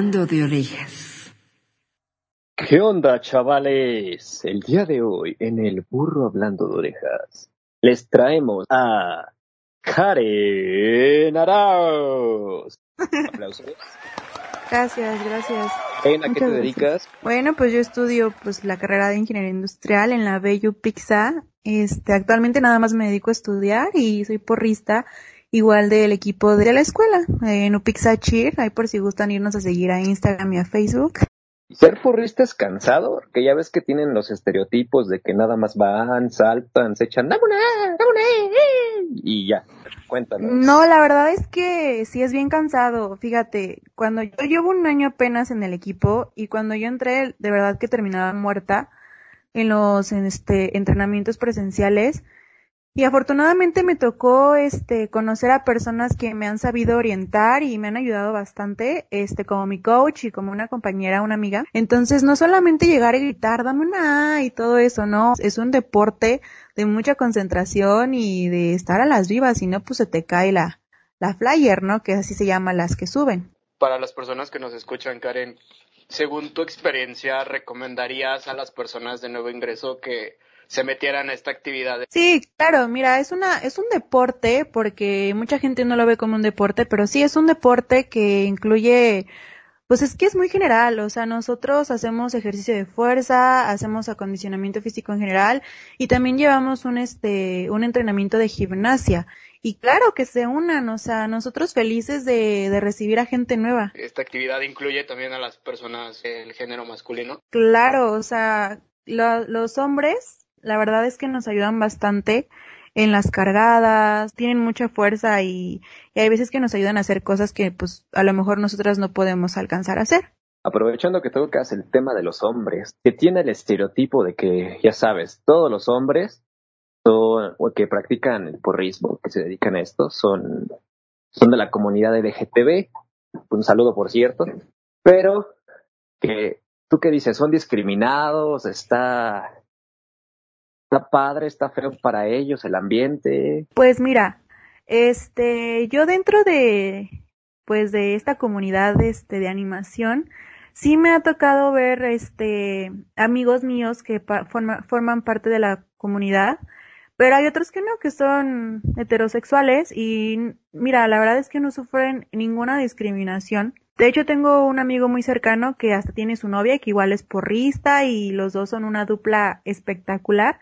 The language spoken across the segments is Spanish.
hablando de orejas. ¿Qué onda, chavales? El día de hoy, en el burro hablando de orejas, les traemos a Karen Arauz. Aplausos. Gracias, gracias. Karen, ¿a qué te gracias. dedicas? Bueno, pues yo estudio pues la carrera de ingeniería industrial en la Pixa. Este, actualmente nada más me dedico a estudiar y soy porrista igual del equipo de la escuela, eh, en Upixa Cheer, ahí por si gustan irnos a seguir a Instagram y a Facebook. ¿Ser porrista es cansado? Porque ya ves que tienen los estereotipos de que nada más van, saltan, se echan, ¡dame una! ¡dame una! eh", Y ya, cuéntanos. No, la verdad es que sí es bien cansado. Fíjate, cuando yo llevo un año apenas en el equipo y cuando yo entré, de verdad que terminaba muerta en los en este entrenamientos presenciales. Y afortunadamente me tocó este conocer a personas que me han sabido orientar y me han ayudado bastante, este como mi coach y como una compañera, una amiga. Entonces, no solamente llegar y gritar, dame una A y todo eso, no, es un deporte de mucha concentración y de estar a las vivas, si no pues se te cae la la flyer, ¿no? Que así se llama las que suben. Para las personas que nos escuchan, Karen, según tu experiencia, ¿recomendarías a las personas de nuevo ingreso que se metieran a esta actividad? Sí, claro, mira, es una, es un deporte, porque mucha gente no lo ve como un deporte, pero sí es un deporte que incluye, pues es que es muy general, o sea, nosotros hacemos ejercicio de fuerza, hacemos acondicionamiento físico en general, y también llevamos un este, un entrenamiento de gimnasia. Y claro que se unan, o sea, nosotros felices de, de recibir a gente nueva. Esta actividad incluye también a las personas del género masculino. Claro, o sea, lo- los hombres, la verdad es que nos ayudan bastante en las cargadas, tienen mucha fuerza y, y hay veces que nos ayudan a hacer cosas que pues a lo mejor nosotras no podemos alcanzar a hacer. Aprovechando que tocas el tema de los hombres, que tiene el estereotipo de que, ya sabes, todos los hombres son, o que practican el porrismo, que se dedican a esto, son, son de la comunidad LGTB. Un saludo, por cierto. Pero, que, ¿tú qué dices? ¿Son discriminados? ¿Está, está padre? ¿Está feo para ellos el ambiente? Pues mira, este, yo dentro de, pues de esta comunidad, este, de animación, sí me ha tocado ver, este, amigos míos que pa- forma- forman parte de la comunidad, pero hay otros que no, que son heterosexuales y mira, la verdad es que no sufren ninguna discriminación. De hecho, tengo un amigo muy cercano que hasta tiene su novia, que igual es porrista y los dos son una dupla espectacular.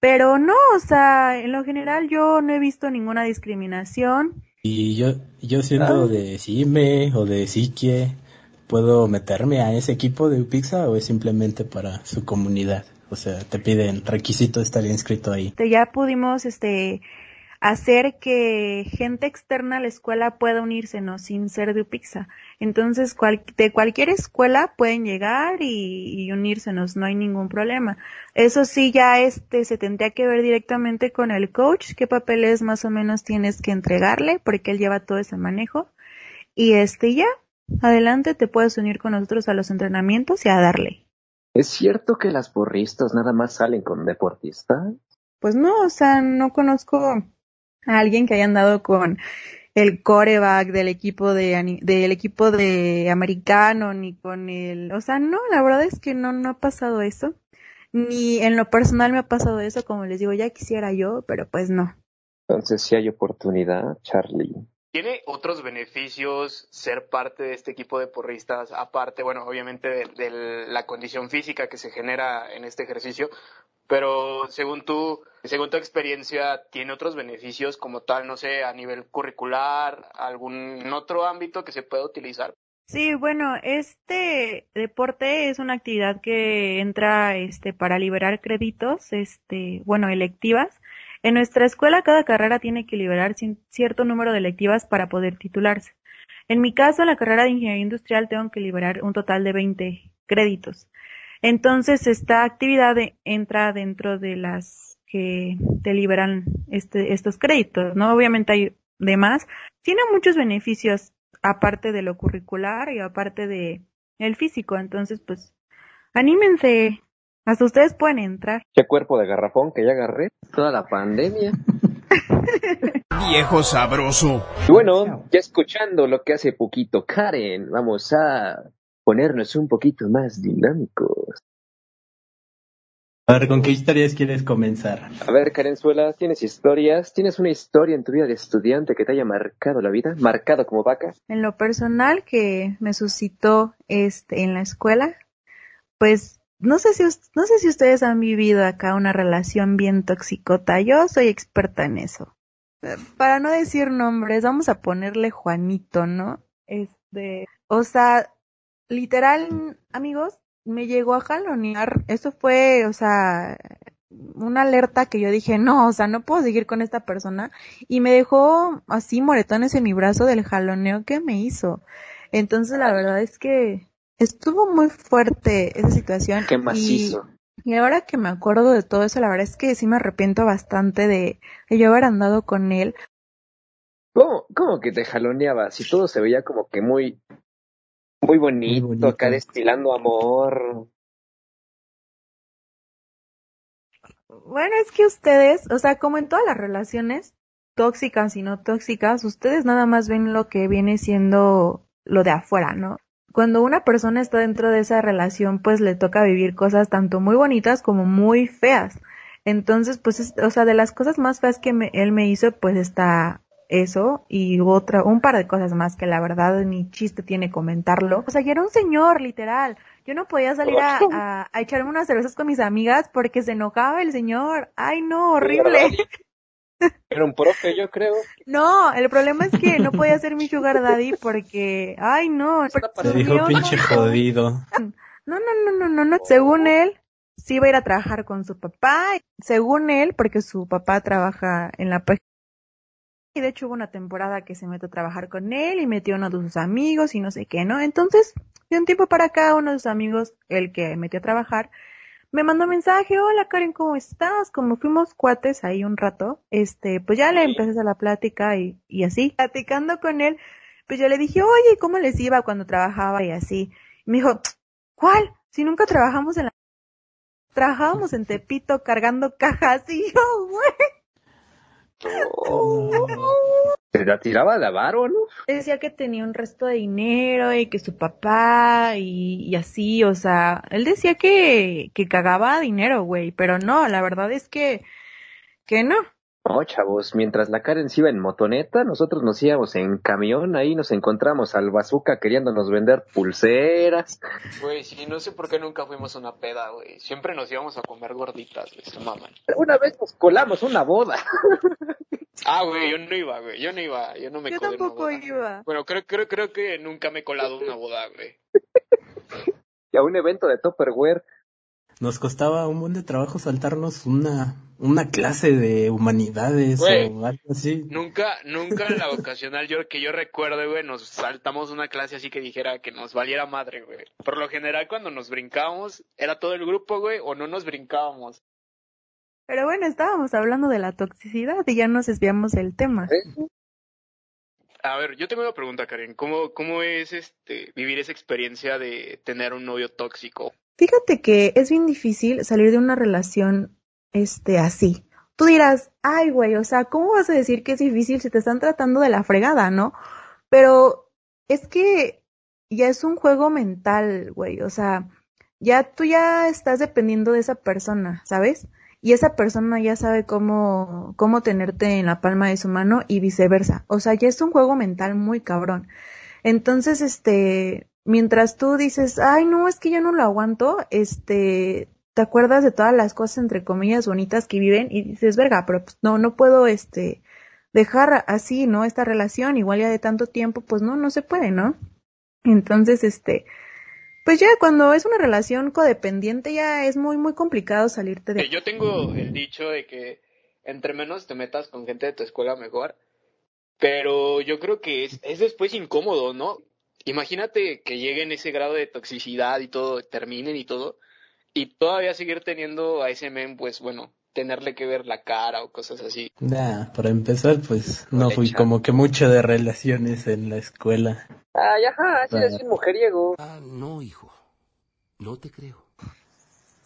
Pero no, o sea, en lo general yo no he visto ninguna discriminación. Y yo, yo siendo Ah. de Cime o de Siquie, ¿puedo meterme a ese equipo de Upixa o es simplemente para su comunidad? O sea, te piden requisito estar inscrito ahí. Este, ya pudimos, este, hacer que gente externa a la escuela pueda unirse, ¿no? Sin ser de Upixa. Entonces, cual- de cualquier escuela pueden llegar y, y unírsenos, no hay ningún problema. Eso sí, ya este, se tendría que ver directamente con el coach, qué papeles más o menos tienes que entregarle, porque él lleva todo ese manejo. Y este, ya, adelante, te puedes unir con nosotros a los entrenamientos y a darle. ¿Es cierto que las porristas nada más salen con deportistas? Pues no, o sea, no conozco a alguien que haya andado con el coreback del equipo de del equipo de americano ni con el, o sea, no, la verdad es que no no ha pasado eso. Ni en lo personal me ha pasado eso, como les digo, ya quisiera yo, pero pues no. Entonces sí hay oportunidad, Charlie. ¿Tiene otros beneficios ser parte de este equipo de porristas, aparte, bueno, obviamente de, de la condición física que se genera en este ejercicio, pero según tú, según tu experiencia, ¿tiene otros beneficios como tal, no sé, a nivel curricular, algún otro ámbito que se pueda utilizar? Sí, bueno, este deporte es una actividad que entra este para liberar créditos, este, bueno, electivas. En nuestra escuela cada carrera tiene que liberar cierto número de electivas para poder titularse. En mi caso, la carrera de ingeniería industrial tengo que liberar un total de 20 créditos. Entonces, esta actividad de- entra dentro de las que te liberan este, estos créditos, ¿no? Obviamente hay demás. Tiene muchos beneficios aparte de lo curricular y aparte de el físico. Entonces, pues, anímense. Hasta ustedes pueden entrar. Qué cuerpo de garrafón que ya agarré toda la pandemia. viejo sabroso. Y bueno, ya escuchando lo que hace poquito Karen, vamos a ponernos un poquito más dinámicos. A ver, ¿con qué historias quieres comenzar? A ver, Karenzuela, ¿tienes historias? ¿Tienes una historia en tu vida de estudiante que te haya marcado la vida? ¿Marcado como vaca? En lo personal que me suscitó este en la escuela, pues no sé si no sé si ustedes han vivido acá una relación bien toxicota. Yo soy experta en eso. Para no decir nombres, vamos a ponerle Juanito, ¿no? Este, o sea, literal, amigos, me llegó a jalonear. Eso fue, o sea, una alerta que yo dije, no, o sea, no puedo seguir con esta persona. Y me dejó así moretones en mi brazo del jaloneo que me hizo. Entonces, la verdad es que estuvo muy fuerte esa situación. Qué macizo. Y, y ahora que me acuerdo de todo eso, la verdad es que sí me arrepiento bastante de, de yo haber andado con él. ¿Cómo, ¿Cómo que te jaloneaba? Si todo se veía como que muy, muy bonito, bonito. acá destilando amor. Bueno, es que ustedes, o sea, como en todas las relaciones, tóxicas y no tóxicas, ustedes nada más ven lo que viene siendo lo de afuera, ¿no? Cuando una persona está dentro de esa relación, pues le toca vivir cosas tanto muy bonitas como muy feas. Entonces, pues, es- o sea, de las cosas más feas que me- él me hizo, pues está eso y otra, un par de cosas más que la verdad ni chiste tiene comentarlo. O sea, yo era un señor, literal. Yo no podía salir a, a, a echarme unas cervezas con mis amigas porque se enojaba el señor. Ay, no, horrible. Era un profe, yo creo. No, el problema es que no podía ser mi sugar daddy porque, ay, no. Te dijo pinche jodido. No, no, no, no, no, no. Según él, sí iba a ir a trabajar con su papá. Según él, porque su papá trabaja en la página. Y de hecho hubo una temporada que se metió a trabajar con él y metió a uno de sus amigos y no sé qué, ¿no? Entonces, de un tiempo para acá, uno de sus amigos, el que metió a trabajar, me mandó mensaje, hola Karen, ¿cómo estás? Como fuimos cuates ahí un rato, este, pues ya le empecé a la plática y, y así, platicando con él, pues yo le dije, oye, ¿cómo les iba cuando trabajaba y así? Y me dijo, ¿cuál? Si nunca trabajamos en la... Trabajábamos en Tepito cargando cajas y yo, güey. Se la tiraba de avaro, ¿no? Decía que tenía un resto de dinero y que su papá y, y así, o sea, él decía que, que cagaba dinero, güey, pero no, la verdad es que, que no. No, chavos, mientras la Karen se iba en motoneta, nosotros nos íbamos en camión, ahí nos encontramos al bazooka queriéndonos vender pulseras. Güey, sí, no sé por qué nunca fuimos a una peda, güey. Siempre nos íbamos a comer gorditas, güey, se maman. Una vez nos colamos una boda. Ah, güey, yo no iba, güey, yo no iba, yo no me Yo colé en una tampoco boda. iba. Bueno, creo, creo, creo que nunca me he colado una boda, güey. Y a un evento de Tupperware. Nos costaba un buen de trabajo saltarnos una, una clase de humanidades Güey. o algo así. Nunca, nunca en la vocacional yo que yo recuerde, güey, nos saltamos una clase así que dijera que nos valiera madre, güey. Por lo general cuando nos brincábamos, era todo el grupo, güey, o no nos brincábamos. Pero bueno, estábamos hablando de la toxicidad y ya nos desviamos del tema. A ver, yo tengo una pregunta, Karen. ¿Cómo, cómo es este vivir esa experiencia de tener un novio tóxico? Fíjate que es bien difícil salir de una relación, este, así. Tú dirás, ay, güey, o sea, ¿cómo vas a decir que es difícil si te están tratando de la fregada, no? Pero es que ya es un juego mental, güey, o sea, ya tú ya estás dependiendo de esa persona, ¿sabes? Y esa persona ya sabe cómo, cómo tenerte en la palma de su mano y viceversa. O sea, ya es un juego mental muy cabrón. Entonces, este, mientras tú dices, ay, no, es que yo no lo aguanto, este, te acuerdas de todas las cosas, entre comillas, bonitas que viven y dices, verga, pero pues, no, no puedo, este, dejar así, ¿no? Esta relación, igual ya de tanto tiempo, pues no, no se puede, ¿no? Entonces, este, pues ya cuando es una relación codependiente ya es muy, muy complicado salirte de... Eh, Yo tengo el dicho de que entre menos te metas con gente de tu escuela mejor, pero yo creo que es, es después incómodo, ¿no? Imagínate que lleguen ese grado de toxicidad y todo, terminen y todo, y todavía seguir teniendo a ese men, pues bueno, tenerle que ver la cara o cosas así. Nah, para empezar, pues no fui como que mucho de relaciones en la escuela. Ay, ajá, Bueno. es un mujeriego. Ah, no, hijo. No te creo.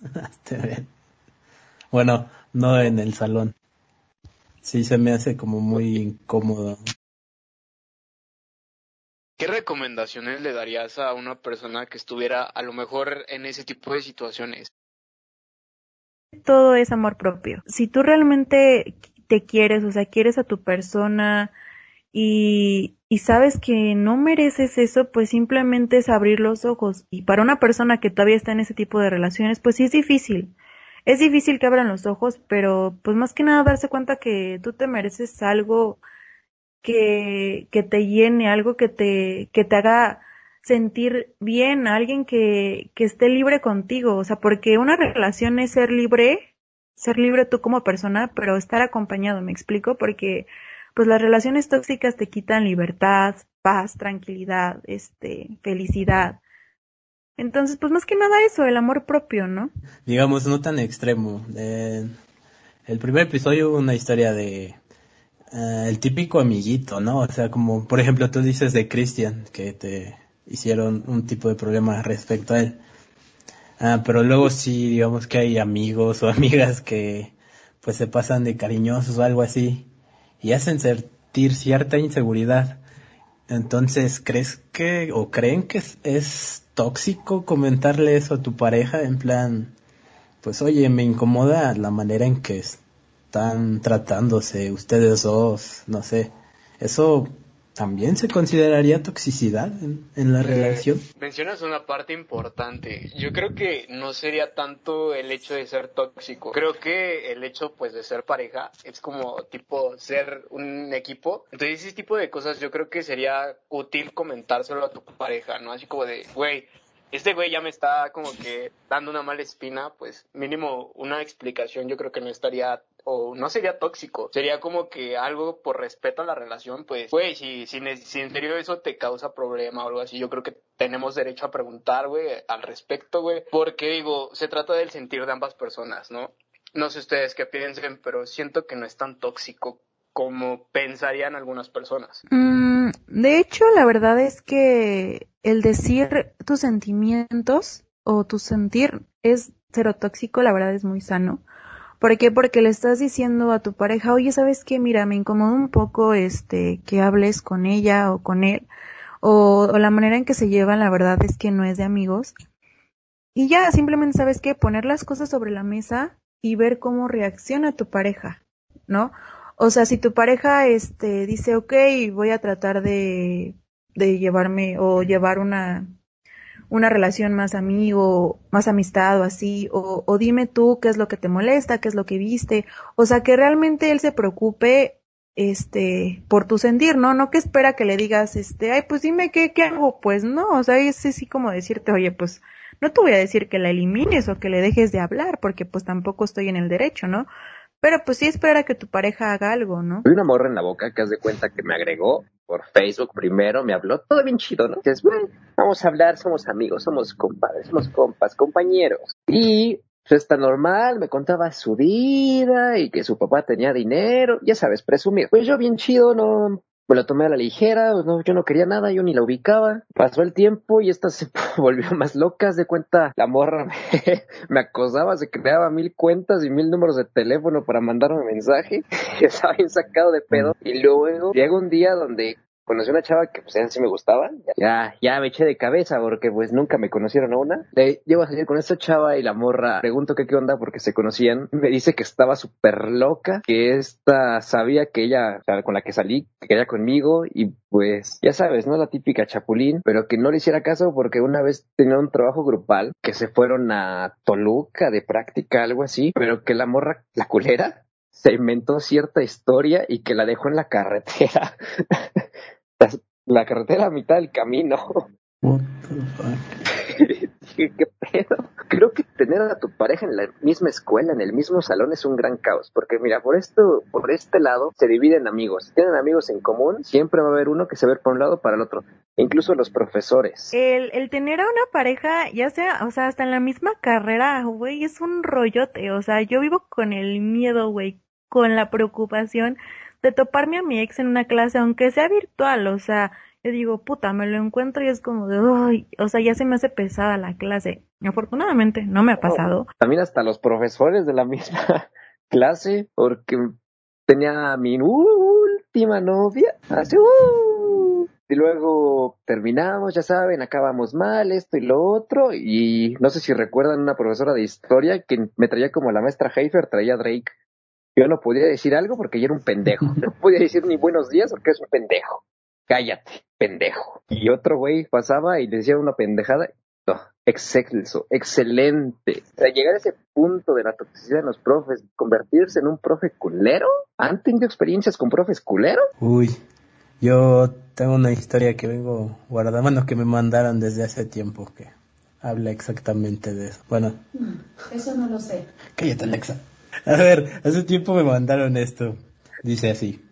Está bien. Bueno, no en el salón. Sí, se me hace como muy incómodo. ¿Qué recomendaciones le darías a una persona que estuviera a lo mejor en ese tipo de situaciones? Todo es amor propio. Si tú realmente te quieres, o sea, quieres a tu persona y, sabes que no mereces eso, pues simplemente es abrir los ojos. Y para una persona que todavía está en ese tipo de relaciones, pues sí es difícil. Es difícil que abran los ojos, pero pues más que nada darse cuenta que tú te mereces algo que, que te llene, algo que te, que te haga sentir bien, alguien que, que esté libre contigo, o sea, porque una relación es ser libre, ser libre tú como persona, pero estar acompañado, me explico, porque pues las relaciones tóxicas te quitan libertad, paz, tranquilidad, este, felicidad. Entonces, pues más que nada eso, el amor propio, ¿no? Digamos, no tan extremo. Eh, el primer episodio una historia de eh, el típico amiguito, ¿no? O sea, como por ejemplo tú dices de Christian, que te hicieron un tipo de problema respecto a él. Ah, pero luego sí, digamos que hay amigos o amigas que pues se pasan de cariñosos o algo así y hacen sentir cierta inseguridad. Entonces, ¿crees que o creen que es, es tóxico comentarle eso a tu pareja en plan, pues oye, me incomoda la manera en que están tratándose ustedes dos, no sé. Eso también se consideraría toxicidad en, la eh, relación. Mencionas una parte importante. Yo creo que no sería tanto el hecho de ser tóxico. Creo que el hecho pues de ser pareja es como tipo ser un equipo. Entonces ese tipo de cosas yo creo que sería útil comentárselo a tu pareja, ¿no? Así como de, güey, este güey ya me está como que dando una mala espina, pues mínimo una explicación yo creo que no estaría o no sería tóxico, sería como que algo por respeto a la relación, pues güey, si, si, si en serio eso te causa problema o algo así, yo creo que tenemos derecho a preguntar, güey, al respecto, güey, porque digo, se trata del sentir de ambas personas, ¿no? No sé ustedes qué piensen, pero siento que no es tan tóxico como pensarían algunas personas. Mm, de hecho, la verdad es que el decir tus sentimientos o tu sentir es cero tóxico, la verdad es muy sano. ¿Por qué? Porque le estás diciendo a tu pareja, oye, ¿sabes qué? Mira, me incomoda un poco este que hables con ella o con él, o, o la manera en que se llevan, la verdad es que no es de amigos. Y ya, simplemente sabes qué, poner las cosas sobre la mesa y ver cómo reacciona tu pareja, ¿no? O sea, si tu pareja este dice, ok, voy a tratar de, de llevarme o llevar una, una relación más amigo, más amistad o así, o, o dime tú qué es lo que te molesta, qué es lo que viste, o sea, que realmente él se preocupe este por tu sentir, ¿no? No que espera que le digas, este, ay, pues dime qué, qué hago, pues no, o sea, es así como decirte, oye, pues no te voy a decir que la elimines o que le dejes de hablar, porque pues tampoco estoy en el derecho, ¿no? Pero pues sí espera que tu pareja haga algo, ¿no? Hay una morra en la boca que haz de cuenta que me agregó por Facebook primero, me habló todo bien chido, ¿no? Dices, bueno, vamos a hablar, somos amigos, somos compadres, somos compas, compañeros. Y pues está normal, me contaba su vida y que su papá tenía dinero, ya sabes, presumir. Pues yo bien chido, no, me lo tomé a la ligera, no, yo no quería nada, yo ni la ubicaba. Pasó el tiempo y esta se volvió más loca, de cuenta, la morra me, me, acosaba, se creaba mil cuentas y mil números de teléfono para mandarme mensaje, estaba bien sacado de pedo. Y luego llega un día donde conocí una chava que pues sí me gustaba, ya, ya me eché de cabeza porque pues nunca me conocieron a una. Le llevo a salir con esta chava y la morra, pregunto qué qué onda porque se conocían, me dice que estaba súper loca, que esta sabía que ella, o sea, con la que salí, que quería conmigo y pues ya sabes, ¿no? La típica chapulín, pero que no le hiciera caso porque una vez tenía un trabajo grupal que se fueron a Toluca de práctica, algo así, pero que la morra, la culera, se inventó cierta historia y que la dejó en la carretera. la, carretera a mitad del camino. ¿Qué, pedo? Creo que tener a tu pareja en la misma escuela, en el mismo salón, es un gran caos. Porque mira, por esto, por este lado, se dividen amigos. Si tienen amigos en común, siempre va a haber uno que se ve por un lado para el otro. incluso los profesores. El, el tener a una pareja, ya sea, o sea, hasta en la misma carrera, güey, es un rollote. O sea, yo vivo con el miedo, güey, con la preocupación de toparme a mi ex en una clase, aunque sea virtual, o sea, yo digo, puta, me lo encuentro y es como de, uy, o sea, ya se me hace pesada la clase. Afortunadamente, no me ha pasado. también hasta los profesores de la misma clase, porque tenía mi última novia, así, uh, y luego terminamos, ya saben, acabamos mal, esto y lo otro, y no sé si recuerdan una profesora de historia que me traía como la maestra Heifer, traía a Drake. Yo no podía decir algo porque yo era un pendejo. No podía decir ni buenos días porque es un pendejo. Cállate, pendejo. Y otro güey pasaba y le decía una pendejada. No, excelso, excelente. O sea, llegar a ese punto de la toxicidad en los profes, convertirse en un profe culero. ¿Han tenido experiencias con profes culeros? Uy, yo tengo una historia que vengo guardando, bueno, que me mandaron desde hace tiempo que habla exactamente de eso. Bueno. Eso no lo sé. Cállate, Alexa. A ver, hace tiempo me mandaron esto. Dice así.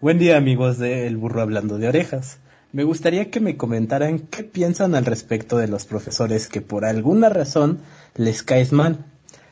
Buen día amigos de El Burro Hablando de Orejas. Me gustaría que me comentaran qué piensan al respecto de los profesores que por alguna razón les caes mal.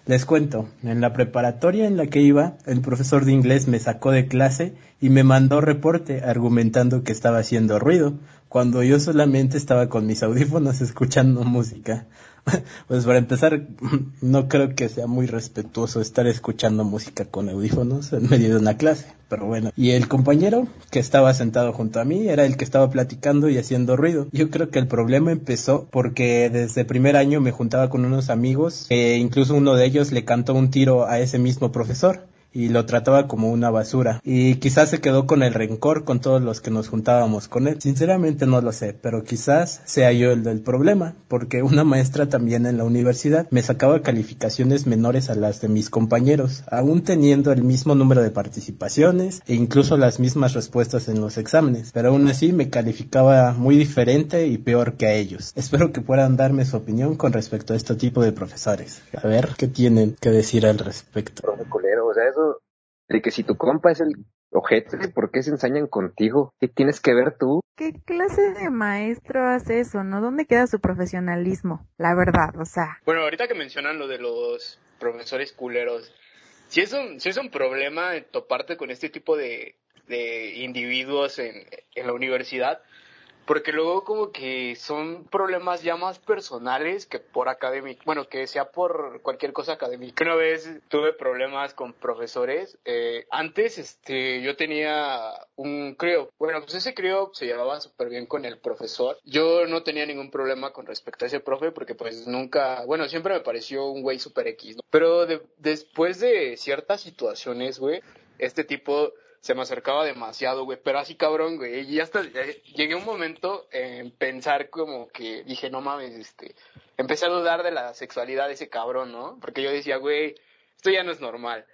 Les cuento, en la preparatoria en la que iba, el profesor de inglés me sacó de clase y me mandó reporte argumentando que estaba haciendo ruido, cuando yo solamente estaba con mis audífonos escuchando música. Pues para empezar, no creo que sea muy respetuoso estar escuchando música con audífonos en medio de una clase, pero bueno. Y el compañero que estaba sentado junto a mí era el que estaba platicando y haciendo ruido. Yo creo que el problema empezó porque desde primer año me juntaba con unos amigos e incluso uno de ellos le cantó un tiro a ese mismo profesor y lo trataba como una basura. Y quizás se quedó con el rencor con todos los que nos juntábamos con él. Sinceramente no lo sé, pero quizás sea yo el del problema, porque una maestra también en la universidad me sacaba calificaciones menores a las de mis compañeros, aún teniendo el mismo número de participaciones e incluso las mismas respuestas en los exámenes, pero aún así me calificaba muy diferente y peor que a ellos. Espero que puedan darme su opinión con respecto a este tipo de profesores. A ver, ¿qué tienen que decir al respecto? De que si tu compa es el objeto, ¿por qué se ensañan contigo? ¿Qué tienes que ver tú? ¿Qué clase de maestro hace eso, no? ¿Dónde queda su profesionalismo? La verdad, o sea. Bueno, ahorita que mencionan lo de los profesores culeros, si es un, si es un problema toparte con este tipo de, de individuos en, en la universidad, porque luego como que son problemas ya más personales que por académico, bueno, que sea por cualquier cosa académica. Una vez tuve problemas con profesores, eh, antes este, yo tenía un crío, bueno, pues ese crío se llevaba súper bien con el profesor, yo no tenía ningún problema con respecto a ese profe porque pues nunca, bueno, siempre me pareció un güey súper X, ¿no? pero de, después de ciertas situaciones, güey, este tipo se me acercaba demasiado, güey, pero así cabrón, güey, y hasta eh, llegué un momento en pensar como que dije, no mames, este, empecé a dudar de la sexualidad de ese cabrón, ¿no? Porque yo decía, güey, esto ya no es normal.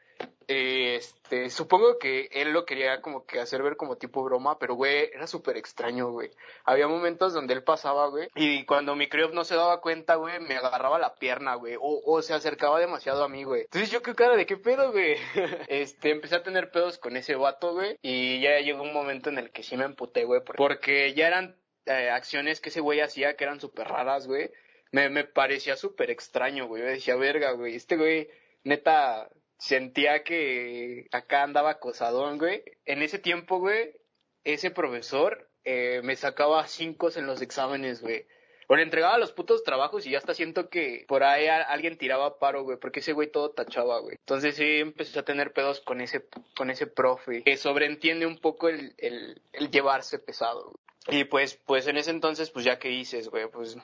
Este, supongo que él lo quería como que hacer ver como tipo broma, pero güey, era súper extraño, güey. Había momentos donde él pasaba, güey, y cuando mi crío no se daba cuenta, güey, me agarraba la pierna, güey, o, o se acercaba demasiado a mí, güey. Entonces yo qué cara de qué pedo, güey. este, empecé a tener pedos con ese vato, güey, y ya llegó un momento en el que sí me emputé, güey, porque ya eran eh, acciones que ese güey hacía que eran súper raras, güey. Me, me parecía súper extraño, güey. Yo decía, verga, güey, este güey, neta, sentía que acá andaba acosadón, güey. En ese tiempo, güey, ese profesor eh, me sacaba cinco en los exámenes, güey. O le entregaba los putos trabajos y ya hasta siento que por ahí alguien tiraba paro, güey, porque ese güey todo tachaba, güey. Entonces sí empecé a tener pedos con ese, con ese profe, que sobreentiende un poco el, el, el llevarse pesado. Güey. Y pues, pues en ese entonces, pues ya que dices, güey, pues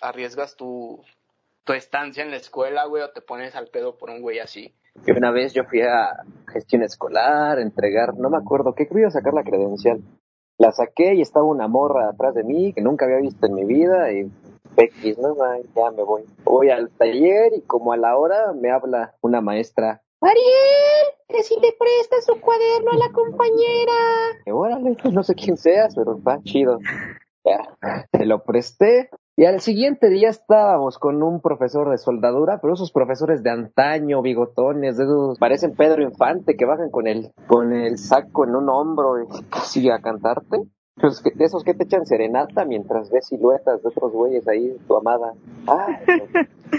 arriesgas tu, tu estancia en la escuela, güey, o te pones al pedo por un güey así. Y una vez yo fui a gestión escolar, a entregar, no me acuerdo qué, fui a sacar la credencial. La saqué y estaba una morra atrás de mí que nunca había visto en mi vida y X, no, ya me voy. Voy al taller y como a la hora me habla una maestra. Ariel, que si le presta su cuaderno a la compañera. Y órale, no sé quién seas, pero va chido. Ya, te lo presté. Y al siguiente día estábamos con un profesor de soldadura, pero esos profesores de antaño, bigotones, de esos, parecen Pedro Infante, que bajan con el, con el saco en un hombro y casi a cantarte. Pues de esos que te echan serenata mientras ves siluetas de otros güeyes ahí, tu amada. Ay,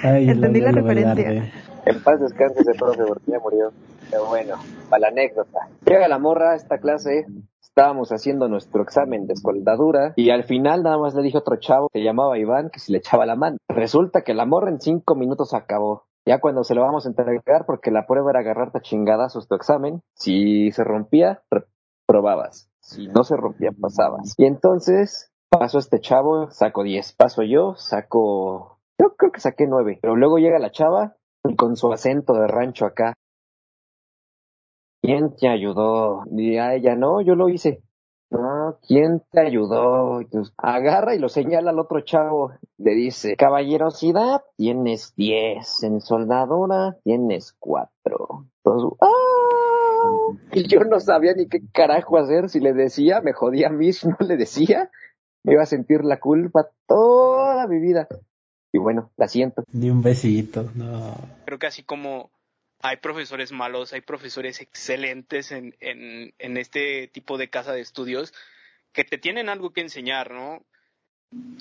Ay, Entendí la referencia. En paz descanse ese profe porque ya murió. Pero bueno, para la anécdota. Llega la morra a esta clase, estábamos haciendo nuestro examen de soldadura y al final nada más le dije a otro chavo, se llamaba Iván, que si le echaba la mano. Resulta que la morra en cinco minutos acabó. Ya cuando se lo vamos a entregar, porque la prueba era agarrarte a chingadazos tu examen, si se rompía, probabas. Si no se rompía, pasabas. Y entonces pasó este chavo, saco 10. Paso yo, saco. Yo creo que saqué 9. Pero luego llega la chava y con su acento de rancho acá. ¿Quién te ayudó? Y a ella no, yo lo hice. No, ¿quién te ayudó? agarra y lo señala al otro chavo. Le dice, caballerosidad, tienes 10. En soldadura, tienes 4. Entonces, ¡ah! Y yo no sabía ni qué carajo hacer. Si le decía, me jodía a mí. Si no le decía, me iba a sentir la culpa toda mi vida. Y bueno, la siento. Ni un besito, no. Creo que así como hay profesores malos, hay profesores excelentes en, en, en este tipo de casa de estudios que te tienen algo que enseñar, ¿no?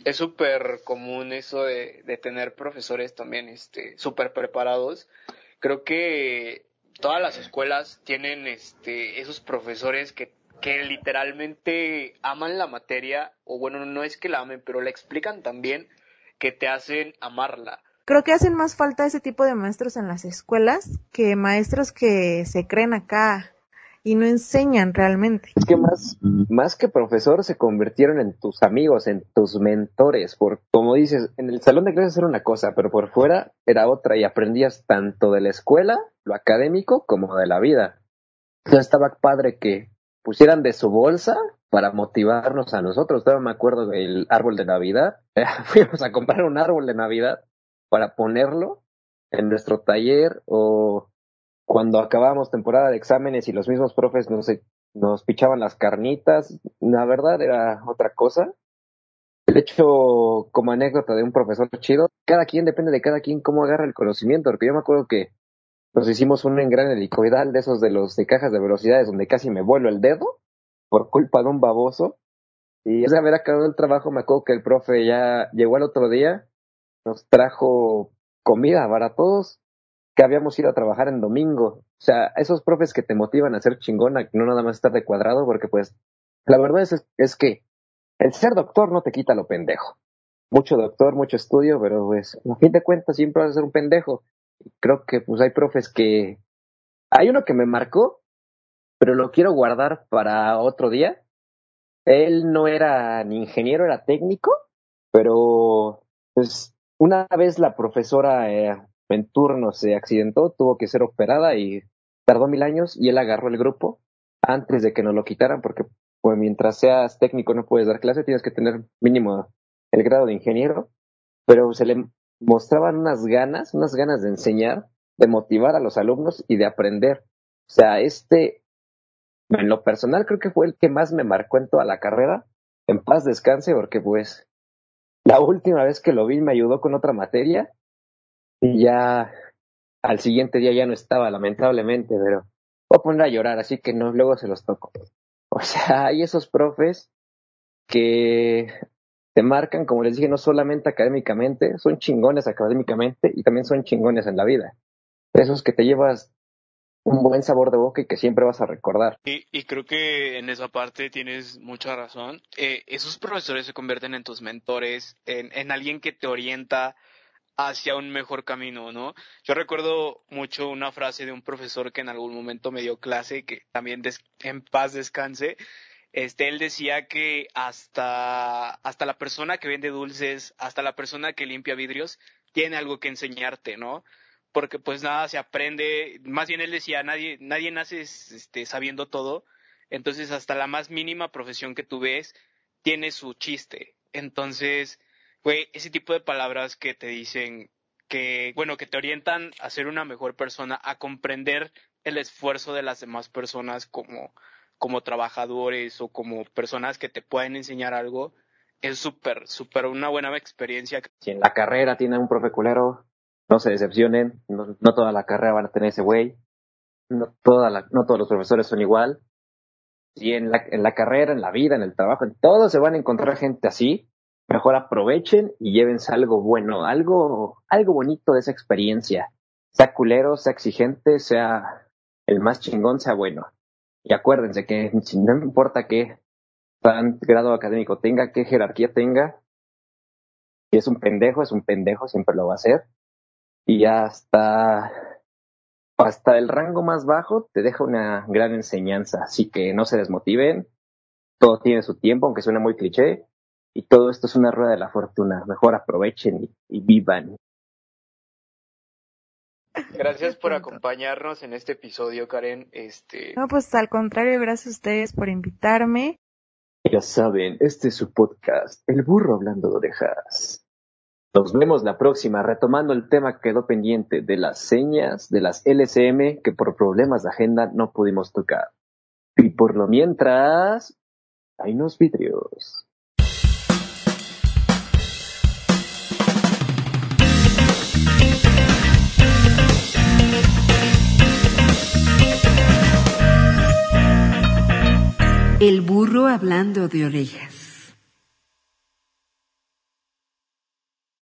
Es súper común eso de, de, tener profesores también este, súper preparados. Creo que todas las escuelas tienen este, esos profesores que, que literalmente aman la materia, o bueno, no es que la amen, pero la explican también que te hacen amarla. Creo que hacen más falta ese tipo de maestros en las escuelas que maestros que se creen acá y no enseñan realmente. Es que más, más que profesor se convirtieron en tus amigos, en tus mentores, por como dices, en el salón de clases era una cosa, pero por fuera era otra y aprendías tanto de la escuela, lo académico, como de la vida. Entonces estaba padre que pusieran de su bolsa para motivarnos a nosotros. Todavía me acuerdo del árbol de Navidad. Fuimos a comprar un árbol de Navidad para ponerlo en nuestro taller o cuando acabábamos temporada de exámenes y los mismos profes nos, nos pichaban las carnitas, la verdad era otra cosa. El hecho, como anécdota de un profesor chido, cada quien depende de cada quien cómo agarra el conocimiento, porque yo me acuerdo que nos hicimos un engran helicoidal de esos de los de cajas de velocidades donde casi me vuelo el dedo por culpa de un baboso. Y ese haber acabado el trabajo, me acuerdo que el profe ya llegó al otro día nos trajo comida para todos que habíamos ido a trabajar en domingo. O sea, esos profes que te motivan a ser chingona, no nada más estar de cuadrado, porque pues la verdad es, es que el ser doctor no te quita lo pendejo. Mucho doctor, mucho estudio, pero pues a fin de cuentas siempre vas a ser un pendejo. Creo que pues hay profes que... Hay uno que me marcó, pero lo quiero guardar para otro día. Él no era ni ingeniero, era técnico, pero pues una vez la profesora eh, en turno se accidentó, tuvo que ser operada y tardó mil años y él agarró el grupo antes de que nos lo quitaran porque pues, mientras seas técnico no puedes dar clase, tienes que tener mínimo el grado de ingeniero, pero se le mostraban unas ganas, unas ganas de enseñar, de motivar a los alumnos y de aprender. O sea, este, en lo personal creo que fue el que más me marcó en toda la carrera. En paz descanse porque pues la última vez que lo vi me ayudó con otra materia y ya al siguiente día ya no estaba, lamentablemente, pero voy a poner a llorar, así que no, luego se los toco. O sea, hay esos profes que te marcan, como les dije, no solamente académicamente, son chingones académicamente y también son chingones en la vida. Esos que te llevas un buen sabor de boca y que siempre vas a recordar. Y, creo que en esa parte tienes mucha razón. Eh, esos profesores se convierten en tus mentores, en, en alguien que te orienta hacia un mejor camino, ¿no? Yo recuerdo mucho una frase de un profesor que en algún momento me dio clase, que también en paz descanse, este, él decía que hasta, hasta la persona que vende dulces, hasta la persona que limpia vidrios, tiene algo que enseñarte, ¿no? Porque pues nada se aprende, más bien él decía, nadie, nadie nace este, sabiendo todo, entonces hasta la más mínima profesión que tú ves tiene su chiste. Entonces, güey, ese tipo de palabras que te dicen que, bueno, que te orientan a ser una mejor persona, a comprender el esfuerzo de las demás personas como, como trabajadores o como personas que te pueden enseñar algo, es súper, súper una buena experiencia. Si en la carrera tiene un profe culero, no se decepcionen, no, toda la carrera van a tener ese güey, no, toda la, no todos los profesores son igual. Y en la, carrera, en la vida, en el trabajo, en todo se van a encontrar gente así. Mejor aprovechen y llévense algo bueno, algo, algo bonito de esa experiencia. Sea culero, sea exigente, sea el más chingón, sea bueno. Y acuérdense que no importa qué tan grado académico tenga, qué jerarquía tenga, si es un pendejo, es un pendejo, siempre lo va a ser y hasta, hasta el rango más bajo te deja una gran enseñanza. Así que no se desmotiven, todo tiene su tiempo, aunque suene muy cliché, y todo esto es una rueda de la fortuna. Mejor aprovechen y, y vivan. Gracias por acompañarnos en este episodio, Karen. Este, No, pues al contrario, gracias a ustedes por invitarme. Ya saben, este es su podcast, El Burro Hablando de Orejas. Nos vemos la próxima retomando el tema que quedó pendiente de las señas de las LSM que por problemas de agenda no pudimos tocar. Y por lo mientras, hay unos vidrios. El burro hablando de orejas.